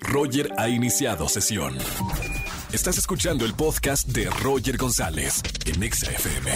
Roger ha iniciado sesión. Estás escuchando el podcast de Roger González en XFM.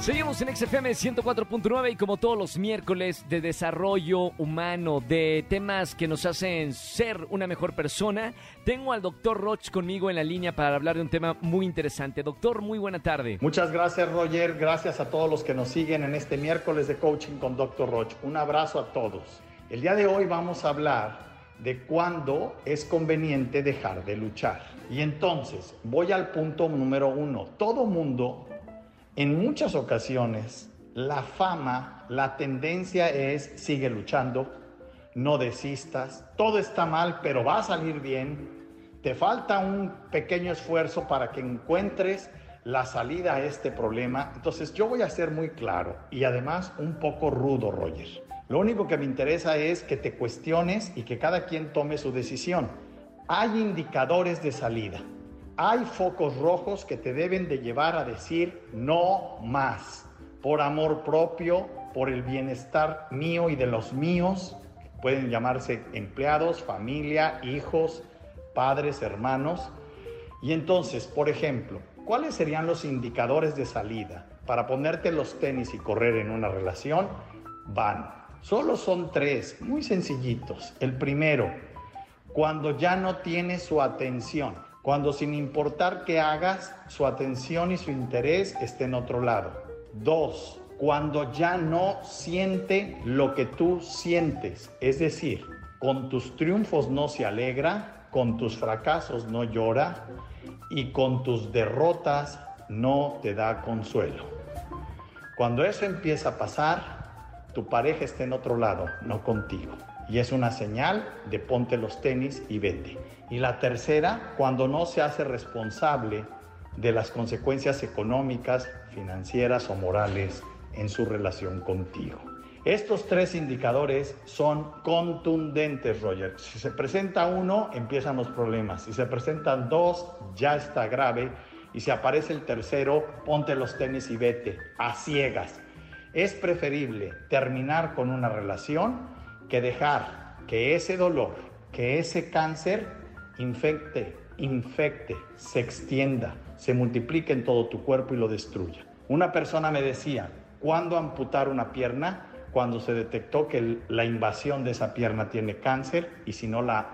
Seguimos en XFM 104.9 y como todos los miércoles de desarrollo humano, de temas que nos hacen ser una mejor persona, tengo al doctor Roch conmigo en la línea para hablar de un tema muy interesante. Doctor, muy buena tarde. Muchas gracias Roger, gracias a todos los que nos siguen en este miércoles de coaching con Dr. Roch. Un abrazo a todos. El día de hoy vamos a hablar de cuándo es conveniente dejar de luchar. Y entonces voy al punto número uno. Todo mundo en muchas ocasiones la fama, la tendencia es sigue luchando, no desistas, todo está mal, pero va a salir bien. Te falta un pequeño esfuerzo para que encuentres la salida a este problema. Entonces yo voy a ser muy claro y además un poco rudo, Roger. Lo único que me interesa es que te cuestiones y que cada quien tome su decisión. Hay indicadores de salida hay focos rojos que te deben de llevar a decir no más, por amor propio, por el bienestar mío y de los míos, pueden llamarse empleados, familia, hijos, padres, hermanos. Y entonces, por ejemplo, ¿cuáles serían los indicadores de salida para ponerte los tenis y correr en una relación? Van. Solo son tres, muy sencillitos. El primero, cuando ya no tiene su atención cuando sin importar qué hagas, su atención y su interés esté en otro lado. Dos, cuando ya no siente lo que tú sientes, es decir, con tus triunfos no se alegra, con tus fracasos no llora y con tus derrotas no te da consuelo. Cuando eso empieza a pasar, tu pareja está en otro lado, no contigo y es una señal de ponte los tenis y vete. Y la tercera, cuando no se hace responsable de las consecuencias económicas, financieras o morales en su relación contigo. Estos tres indicadores son contundentes, Roger. Si se presenta uno, empiezan los problemas. Si se presentan dos, ya está grave. Y si aparece el tercero, ponte los tenis y vete, a ciegas. Es preferible terminar con una relación que dejar que ese dolor, que ese cáncer infecte, infecte, se extienda, se multiplique en todo tu cuerpo y lo destruya. Una persona me decía, ¿cuándo amputar una pierna? Cuando se detectó que la invasión de esa pierna tiene cáncer y si no la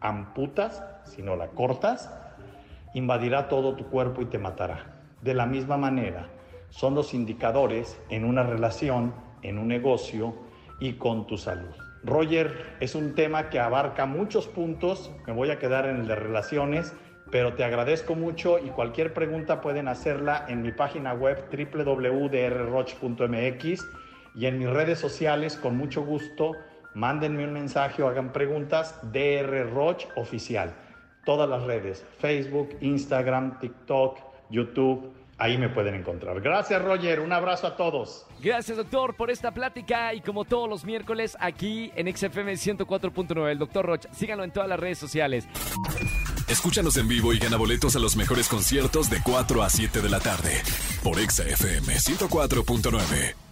amputas, si no la cortas, invadirá todo tu cuerpo y te matará. De la misma manera, son los indicadores en una relación, en un negocio y con tu salud. Roger, es un tema que abarca muchos puntos, me voy a quedar en el de relaciones, pero te agradezco mucho y cualquier pregunta pueden hacerla en mi página web www.drroch.mx y en mis redes sociales con mucho gusto. Mándenme un mensaje o hagan preguntas DR Roch Oficial. Todas las redes, Facebook, Instagram, TikTok, YouTube Ahí me pueden encontrar. Gracias, Roger. Un abrazo a todos. Gracias, doctor, por esta plática. Y como todos los miércoles, aquí en XFM 104.9, el doctor Rocha. Síganlo en todas las redes sociales. Escúchanos en vivo y gana boletos a los mejores conciertos de 4 a 7 de la tarde por XFM 104.9.